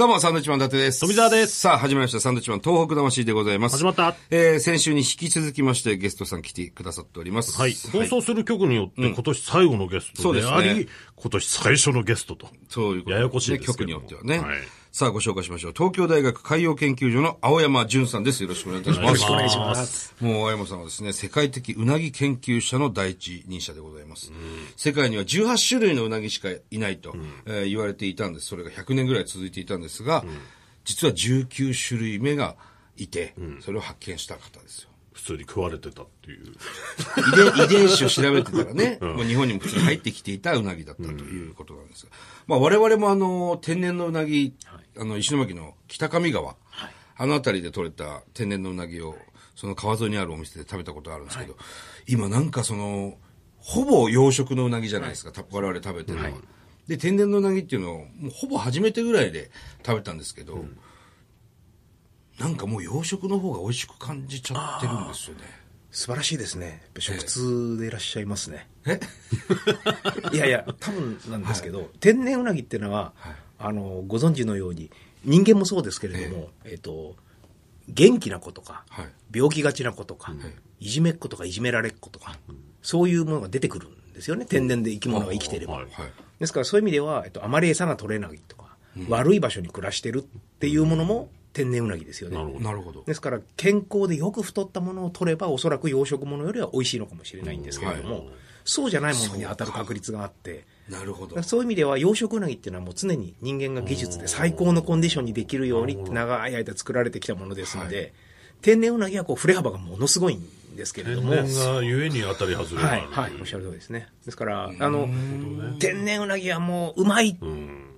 どうも、サンドウィッチマン伊達です。富澤ですさあ、始まりました。サンドウィッチマン東北魂でございます。始まったえー、先週に引き続きましてゲストさん来てくださっております。はい。放送する曲によって今年最後のゲストであり、そうですね今年最初のゲストと。そういうことややこしいですけどね、曲によってはね。はいさあ、ご紹介しましょう。東京大学海洋研究所の青山淳さんです。よろしくお願いいたします。よろしくお願いしますもう青山さんはですね、世界的うなぎ研究者の第一人者でございます。世界には18種類のうなぎしかいないと、えー言われていたんです。それが100年ぐらい続いていたんですが、実は19種類目がいて、それを発見した方ですよ。普通に食われてたっていう。遺伝 遺伝子を調べてたらね、もう日本にも普通に入ってきていたうなぎだったということなんですが、まあ我々もあの、天然のうなぎ、あの、石巻の北上川、あの辺りで取れた天然のうなぎを、その川沿いにあるお店で食べたことがあるんですけど、今なんかその、ほぼ養殖のうなぎじゃないですか、た我々食べてるのは。で、天然のうなぎっていうのを、もうほぼ初めてぐらいで食べたんですけど、なんかもう養殖の方が美味しく感じちゃってるんですよね。素晴らしいですね。食通でいらっしゃいますね。え？いやいや、多分なんですけど、天然うなぎっていうのは、あの、ご存知のように、人間もそうですけれども、えっ、と、元気な子とか、はい病気がちな子とか、いじめっ子とかいじめられっ子とか、そういうものが出てくるんですよね。天然で生き物が生きていれば。はいはい。ですからそういう意味では、えっと、あまり餌が取れないとか、悪い場所に暮らしてるっていうものも天然うなぎですよね。なるほど。ですから健康でよく太ったものを取ればおそらく養殖物よりは美味しいのかもしれないんですけれども、そうじゃないものに当たる確率があってなるほど。そういう意味では養殖うなぎっていうのはもう常に人間が技術で最高のコンディションにできるようにって長い間作られてきたものですので、天然うなぎはこう振れ幅がものすごいんですけれど天も。然がゆえに当たり外れがある、はい、はい、おっしゃる通りですね。ですから、あの、天然うなぎはもううまい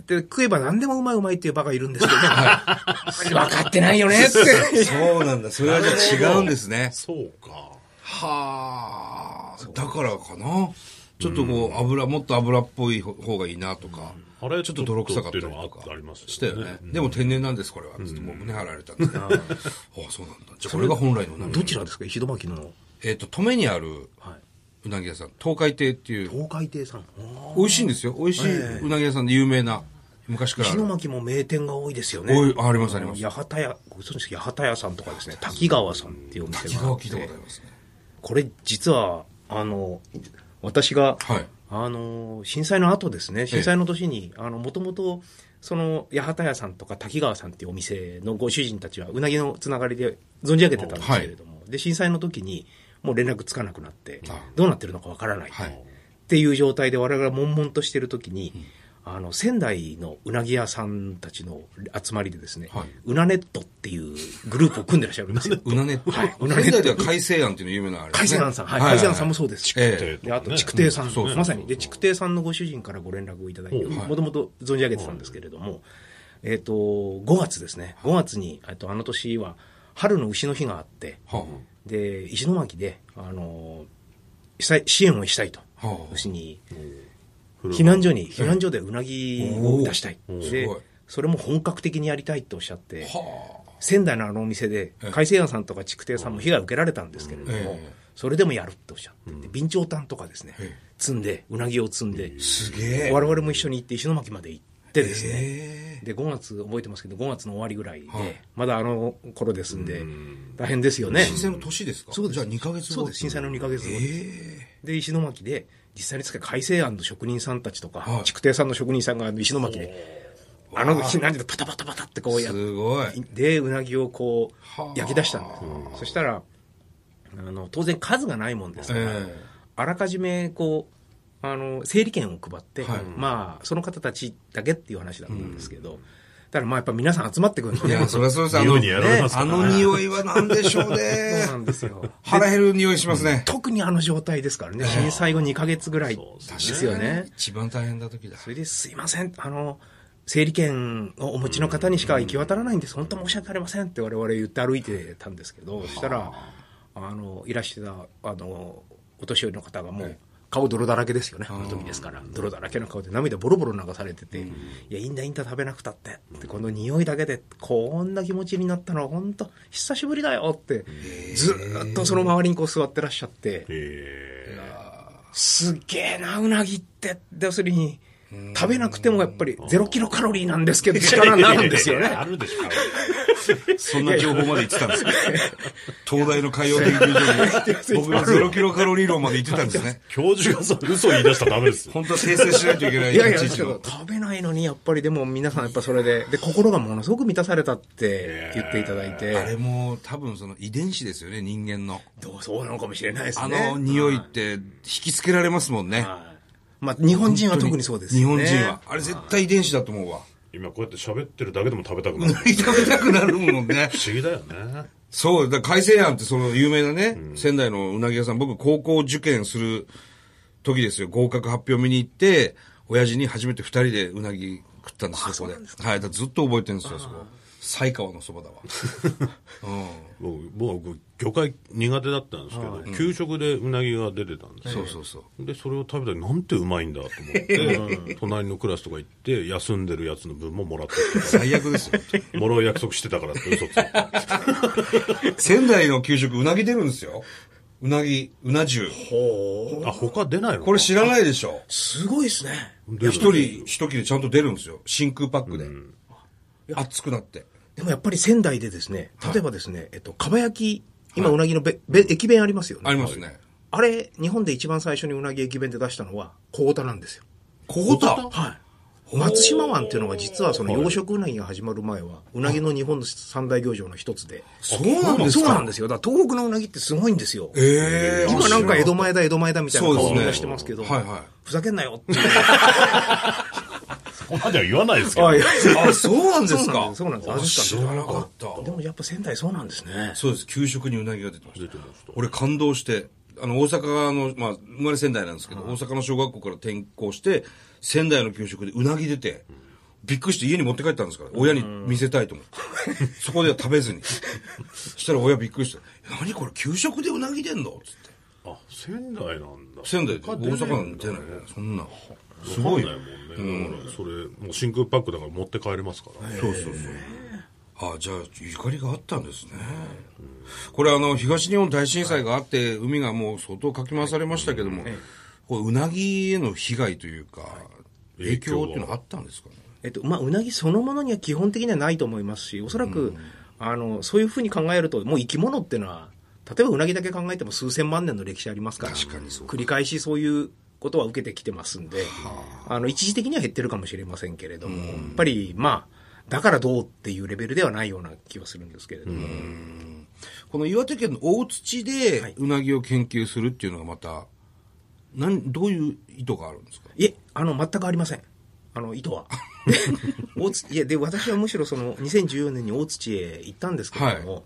って言って食えば何でもうまいうまいっていうバカいるんですけどね。分かってないよねって。そうなんだ。それはじゃあ違うんですね。そうか。はあ。だからかな。ちょっとこう、油、もっと油っぽい方がいいなとか。あれちょっと泥臭かったりとかはあありますよねしたよね。でも天然なんです、これは。つってもう胸張られたんです。ああ、そうなんだ。じゃあこれが本来の。どちらですか？石巻のえっと、登米にあるうなぎ屋さん、東海亭っていう、東海亭さん。美味しいんですよ。美味しいうなぎ屋さんで有名な、昔から。石巻も名店が多いですよね。あありますあります。八幡屋、ご存知ですか？八幡屋さんとかですね、滝川さんっていうお店があって。滝川聞いたことありますね。これ実は、あの、私が、はい。あの、震災の後ですね、震災の年に、あの、もともと、その、八幡屋さんとか滝川さんっていうお店のご主人たちは、うなぎのつながりで存じ上げてたんですけれども、で、震災の時に、もう連絡つかなくなってあ、どうなってるのかわからない。はい。っていう状態で我々が悶々としてる時に、あの、仙台のうなぎ屋さんたちの集まりでですね、はい。うなネットっていうグループを組んでらっしゃるんですよ。うなね。はい。うなね仙台では海星庵っていうの有名なあれですね。海鮮庵さん、はい、海鮮庵さんもそうです。し、ええ。であと、さん、まさに、で、筑堤さんのご主人からご連絡をいただいて、もともと存じ上げてたんですけれども、えっ、と、5月ですね、5月に、えっと、あの年は、春の牛の日があって、はで、石巻で、あの、支援をしたいと。はあ。要するに、避難所に、避難所でうなぎを出したい。でそれも本格的にやりたいとおっしゃって、仙台のあのお店でええ、海鮮屋さんとか筑堤さんも被害を受けられたんですけれども、ええ。それでもやるっておっしゃって、備長炭とかですねええ、積んで、うなぎを積んで、あ。すげえ。我々も一緒に行って石巻まで行ってですね。で、5月、覚えてますけど、5月の終わりぐらいで、はい。まだあの頃ですんで、大変ですよね。震災の年ですか？そうです。じゃあ2ヶ月後。そうです、震災の2ヶ月後で石巻で、実際につけ海星庵の職人さんたちとか、はい。筑堤さんの職人さんが石巻で、あの、避難所でパタパタパタってこえ。うやって、すごい。で、うなぎをこはあ。う、焼き出したんです。そしたら、あの、当然数がないもんですから、ええ。あらかじめこう、あの、整理券を配って、はいまあ、その方たちだけっていう話だったんですけど、だからまあやっぱ皆さん集まってくるんですね。いや、そりゃそうです。あの、匂いにやられますからあの匂いは何でしょうねそう。なんですよ。腹減る匂いしますね。特にあの状態ですからね、震災後2ヶ月ぐらいですよね。一番大変な時だ。それですいません、あの、整理券をお持ちの方にしか行き渡らないんです、本当申し訳ありませんって我々言って歩いてたんですけど、そしたら、あの、いらしてた、あの、お年寄りの方がもう、顔泥だらけですよね、あの時ですから。泥だらけの顔で涙ボロボロ流されてて、いや、いいんだいいんだ食べなくたって。ってこの匂いだけで、こんな気持ちになったのは本当久しぶりだよって、ずーっとその周りにこう座ってらっしゃって、えすっげえな、うなぎって。で要するに、食べなくてもやっぱりゼロキロカロリーなんですけど力になるんですよね。あるでしょ。そんな情報まで言ってたんですか 東大の海洋研究所に、僕のゼロキロカロリー論まで言ってたんですね。教授がそう嘘を言い出したらダメですよ。本当は訂正しないといけない。いやいや、食べないのに、やっぱりでも皆さんやっぱそれで、で、心がものすごく満たされたって言っていただいあて、れも多分その遺伝子ですよね、人間の。どうそうなのかもしれないですあね。の匂いって引きつけられますもんね。はいまあ、日本人は特にそうですね。本人は。あれ絶対遺伝子だと思うわ。今こうやって喋ってるだけでも食べたくなる。食べたくなるもんね。不思議だよね。そう、だから海星庵ってその有名なね、仙台のうなぎ屋さん、僕高校受験する時ですよ。合格発表見に行って、親父に初めて二人でうなぎ食ったんですよ、そこで。はい、ずっと覚えてるんですよ、そこ。西川のそばだわ。うん。僕、僕、魚介苦手だったんですけど、給食でうなぎが出てたんですよ。そうそうそう。で、それを食べたらなんてうまいんだと思って、隣のクラスとか行って、休んでるやつの分ももらって最悪ですよ。もらう約束してたからって嘘ついて。仙台の給食うなぎ出るんですよ。うなぎ、うな重。あ、他出ないのか？これ知らないでしょ。すごいですね。一人一切れちゃんと出るんですよ。真空パックで。熱くなって。でもやっぱり仙台でですね、例えばですね、えっと、かば焼き、今うなぎのべ、べ駅弁ありますよね。ありますね。あれ、日本で一番最初にうなぎ駅弁で出したのは、小太なんですよ。小太はい。松島湾っていうのが実はその養殖うなぎが始まる前は、うなぎの日本の三大漁場の一つで。そうなんですか？そうなんですよ。だから東北のうなぎってすごいんですよ。ええ今なんか江戸前だ江戸前だみたいな顔がしてますけど、はいはいふざけんなよって こまでは言わないですけど。あそうなんですか？そうなんですそうなんですあ知らなかった。でもやっぱ仙台そうなんですね。そうです。給食にうなぎが出てました。出てました俺感動して、あの、大阪の、まあ、生まれ仙台なんですけど、大阪の小学校から転校して、仙台の給食でうなぎ出て、びっくりして家に持って帰ったんですから、親に見せたいと思って。そこでは食べずに。そしたら親びっくりして、何これ給食でうなぎ出んの？つって。あ、仙台なんだ。仙台で、大阪なんて出ない。そんな。すごい。ないもんね。だから、それ、もう真空パックだから持って帰れますから。そうそうそう。あじゃあ、ゆかりがあったんですね。これあの、東日本大震災があって、海がもう相当かき回されましたけども、これうなぎへの被害というか、影響っていうのはあったんですかね？えっと、まあ、うなぎそのものには基本的にはないと思いますし、おそらく、あの、そういうふうに考えると、もう生き物っていうのは、例えばうなぎだけ考えても数千万年の歴史ありますから、繰り返しそういうことは受けてきてますんで、あ。の、一時的には減ってるかもしれませんけれども、やっぱり、まあ、だからどうっていうレベルではないような気はするんですけれども、この岩手県の大土でうなぎを研究するっていうのがまた、なん、どういう意図があるんですか？いえ、あの、全くありません。あの、意図は。で 大津いや、で、私はむしろその、2014年に大土へ行ったんですけれども、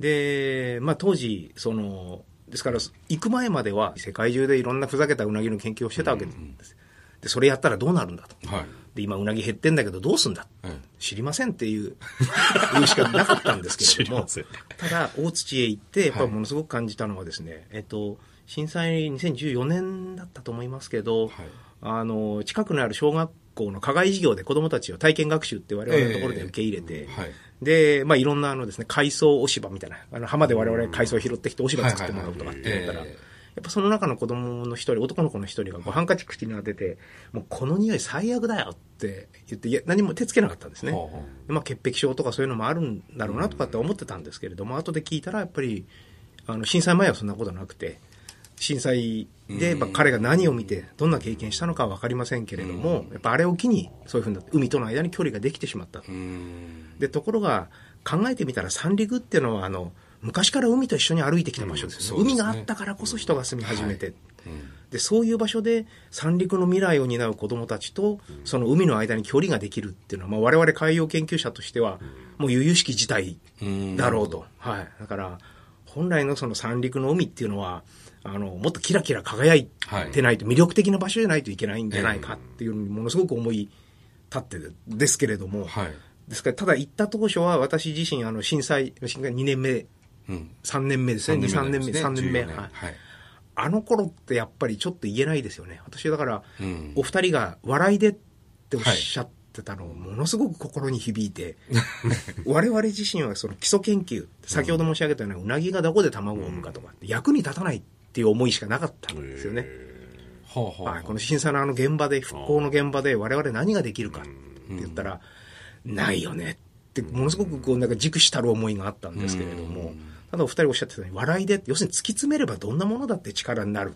で、まあ当時、その、ですから、行く前までは世界中でいろんなふざけたうなぎの研究をしてたわけです。で、それやったらどうなるんだと。はい。で、今うなぎ減ってんだけどどうすんだ、うん知りませんっていう、言うしかなかったんですけれども、ただ、大土へ行って、やっぱりものすごく感じたのはですね、えっと、震災2014年だったと思いますけど、はい。あの、近くにある小学校の課外授業で子供たちを体験学習って我々のところで受け入れて、はい。で、まあ、いろんなあのですね、海藻押し場みたいな、あの、浜で我々海藻を拾ってきて押し場作ってもらうとかって言ったら、やっぱその中の子供の一人、男の子の一人がこうハンカチ口に当てて、もうこの匂い最悪だよって言って、いや、何も手つけなかったんですね。まあ、潔癖症とかそういうのもあるんだろうなとかって思ってたんですけれども、後で聞いたらやっぱり、あの、震災前はそんなことなくて、震災で、まあ、彼が何を見て、どんな経験したのかは分かりませんけれども、やっぱあれを機に、そういうふうな海との間に距離ができてしまったと。うん。で、ところが、考えてみたら三陸っていうのは、あの、昔から海と一緒に歩いてきた場所です,、うん。そうですね。海があったからこそ人が住み始めて、で、そういう場所で三陸の未来を担う子供たちと、その海の間に距離ができるっていうのは、まあ、我々海洋研究者としては、もう由々しき事態だろうと。はい。だから、本来のその三陸の海っていうのは、あの、もっとキラキラ輝いてないと、魅力的な場所じゃないといけないんじゃないかっていうのにものすごく思い立ってるですけれども、はい。ですから、ただ行った当初は私自身、あの、震災、震災2年目、うん。3年目ですね、2、3年目、3年目。14はいはい。あの頃ってやっぱりちょっと言えないですよね。私だから、うんお二人が笑いでっておっしゃってたの、ものすごく心に響いて、我々自身はその基礎研究、先ほど申し上げたような、うなぎがどこで卵を産むかとかって役に立たないっていう思いしかなかったんですよね。はあはあはい、この震災のあの現場で、復興の現場で我々何ができるかって言ったら、ないよねって、ものすごくこう、なんか軸したる思いがあったんですけれども、ただお二人おっしゃってたように、笑いで、要するに突き詰めればどんなものだって力になる。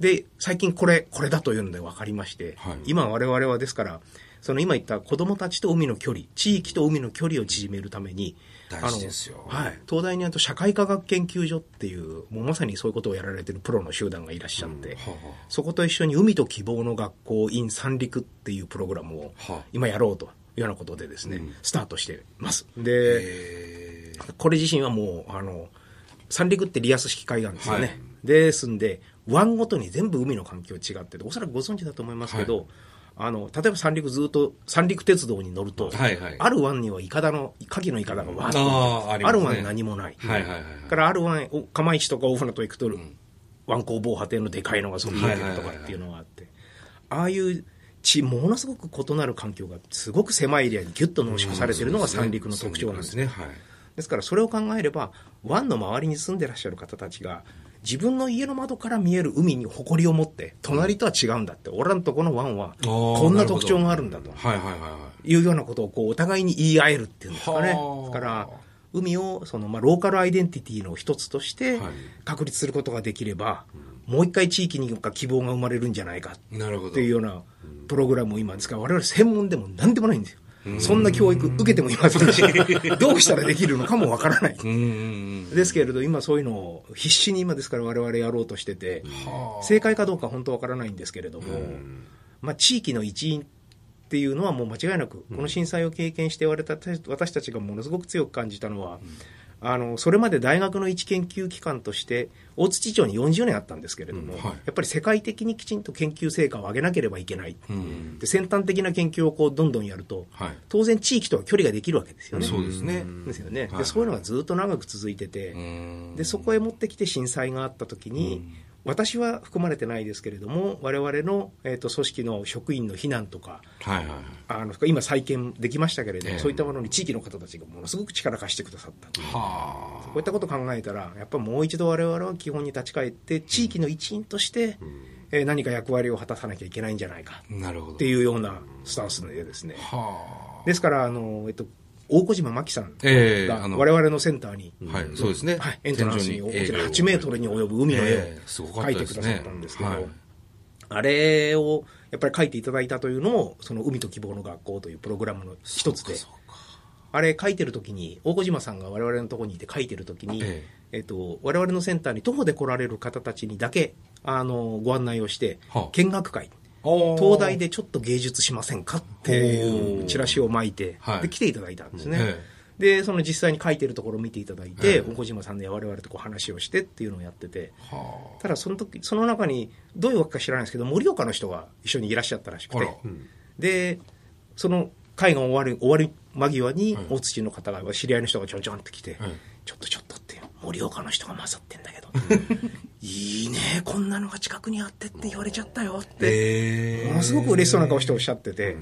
で、最近これ、これだというので分かりまして、はい。今我々はですから、その今言った子供たちと海の距離、地域と海の距離を縮めるために、大事ですよ。はい。東大にあると社会科学研究所っていう、もうまさにそういうことをやられてるプロの集団がいらっしゃって、はあはあ。そこと一緒に海と希望の学校 in 三陸っていうプログラムをはあ。今やろうというようなことでですね、スタートしてます。で、えこれ自身はもう、あの、三陸ってリアス式海岸ですよね。はい。ですんで、湾ごとに全部海の環境違ってて、おそらくご存知だと思いますけど、あの、例えば三陸ずっと、三陸鉄道に乗ると、はいはいある湾にはイカダの、牡蠣のイカダがわーっとあねる湾に何もない。はいはいはいはいからある湾、お釜石とか大船渡行くと、湾口防波堤のでかいのがそこに出てるとかっていうのがあって、ああいう地、ものすごく異なる環境がすごく狭いエリアにギュッと濃縮されてるのが三陸の特徴なんですね。ね。はい。ですからそれを考えれば湾の周りに住んでらっしゃる方たちが自分の家の窓から見える海に誇りを持って隣とは違うんだって、俺らのとこの湾はこんな特徴があるんだとはいはいはいはい。いうようなことをこうお互いに言い合えるっていうんですかね。はあですから海をその、まあ、ローカルアイデンティティの一つとしてはい確立することができれば、もう一回地域に希望が生まれるんじゃないか。っていうようなプログラムを今ですから、我々専門でも何でもないんですよ。そんな教育受けてもいませんし、どうしたらできるのかもわからない。ですけれど、今そういうのを必死に今ですから我々やろうとしてて、正解かどうか本当わからないんですけれども、まあ地域の一員っていうのはもう間違いなく、この震災を経験して我々私たちがものすごく強く感じたのは、あの、それまで大学の一研究機関として、大槌町に40年あったんですけれども、はいやっぱり世界的にきちんと研究成果を上げなければいけない。うん。で先端的な研究をこうどんどんやると、はい当然地域とは距離ができるわけですよね。そうですね。ですよね、はいで。そういうのがずっと長く続いてて、うんでそこへ持ってきて震災があった時に、私は含まれてないですけれども我々の、えー、と組織の職員の避難とかはいはいはい。あの今再建できましたけれども、ええ。そういったものに地域の方たちがものすごく力貸してくださったこはういったことを考えたらやっぱりもう一度我々は基本に立ち返って地域の一員として、えー何か役割を果たさなきゃいけないんじゃないか。あ。なるほど。っていうようなスタンスでですね。はですからあの、えっと、大小島真紀さんええが我々のセンターに、あ。はい、そうですね。はい、エントランスに大きな天井8メートルに及ぶ海の絵を描いてくださったんですけど、はい。あれをやっぱり描いていただいたというのも、その海と希望の学校というプログラムの一つで、あれ書いてる時に、大小島さんが我々のところにいて書いてる時に、ええ。っと、我々のセンターに徒歩で来られる方たちにだけ、あの、ご案内をしてはあ、見学会、おー東大でちょっと芸術しませんかっていうチラシを巻いて、はい。で、来ていただいたんですね。えで、その実際に書いてるところを見ていただいて、ええ。大小島さんで我々とこう話をしてっていうのをやってて、はただその時、その中に、どういうわけか知らないですけど、盛岡の人が一緒にいらっしゃったらしくて。で、その会が終わる、終わり間際に、大土の方が、知り合いの人がちょんちょんって来て、はいちょっとちょっとって、盛岡の人が混ざってんだけど、いいね、こんなのが近くにあってって言われちゃったよって、えものすごく嬉しそうな顔しておっしゃってて、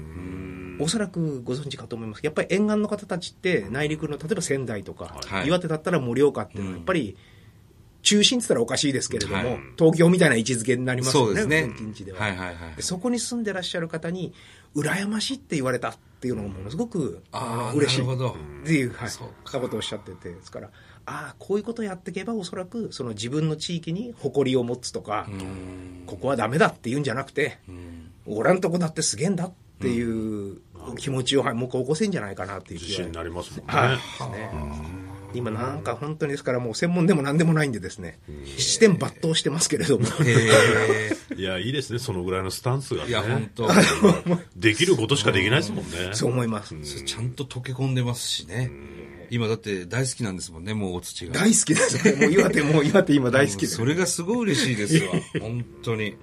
おそらくご存知かと思います。やっぱり沿岸の方たちって内陸の例えば仙台とか、はい。岩手だったら盛岡っていうのはやっぱり中心って言ったらおかしいですけれども、はい。東京みたいな位置づけになりますよね。近畿では、はいはいはいで。そこに住んでらっしゃる方に羨ましいって言われたっていうのがものすごくあーの嬉しいっていう、はい、そうそんなことをおっしゃっててですからああこういうことをやっていけばおそらくその自分の地域に誇りを持つとか、ここはダメだっていうんじゃなくて、俺らんとこだってすげえんだっていう気持ちを、はい、もう一回起こせんじゃないかなっていう自信になりますもんね。はい。ね。今なんか本当にですからもう専門でも何でもないんでですね、七点抜刀してますけれども、えいや、いいですね、そのぐらいのスタンスがー、いや、本ね。当。できることしかできないですもんね。そう思います。ちゃんと溶け込んでますしね。今だって大好きなんですもんね、もうお土が。大好きですね。もう岩手、もう岩手今大好きです。それがすごい嬉しいですわ。本当に。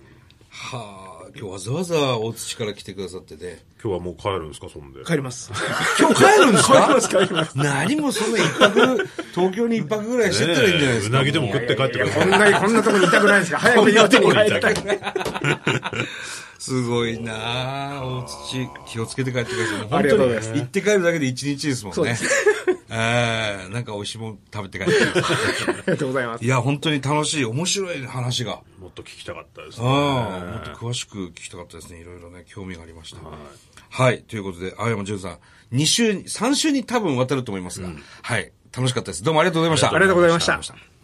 はあ、今日わざわざ大土から来てくださってて。今日はもう帰るんですか、そんで？帰ります。今日帰るんですか？帰ります、帰ります。何もそんな一泊、東京に一泊ぐらいしてったらいいんじゃないですか。うなぎでも食って帰ってください。こんな、こんなとこにいたくないですか早く岩手に帰りたい。すごいなあ大土、気をつけて帰ってください。もうありがとうございます行って帰るだけで一日ですもんね。そうです。えー、なんか美味しいもの食べて帰って。ありがとうございますい。や、本当に楽しい、面白い話が。もっと聞きたかったですあね。あ、もっと詳しく聞きたかったですね。いろいろね、興味がありました。はい。ということで、青山淳さん、2週、3週に多分渡ると思いますが、はい。楽しかったです。どうも。ありがとうございましたありがとうございました。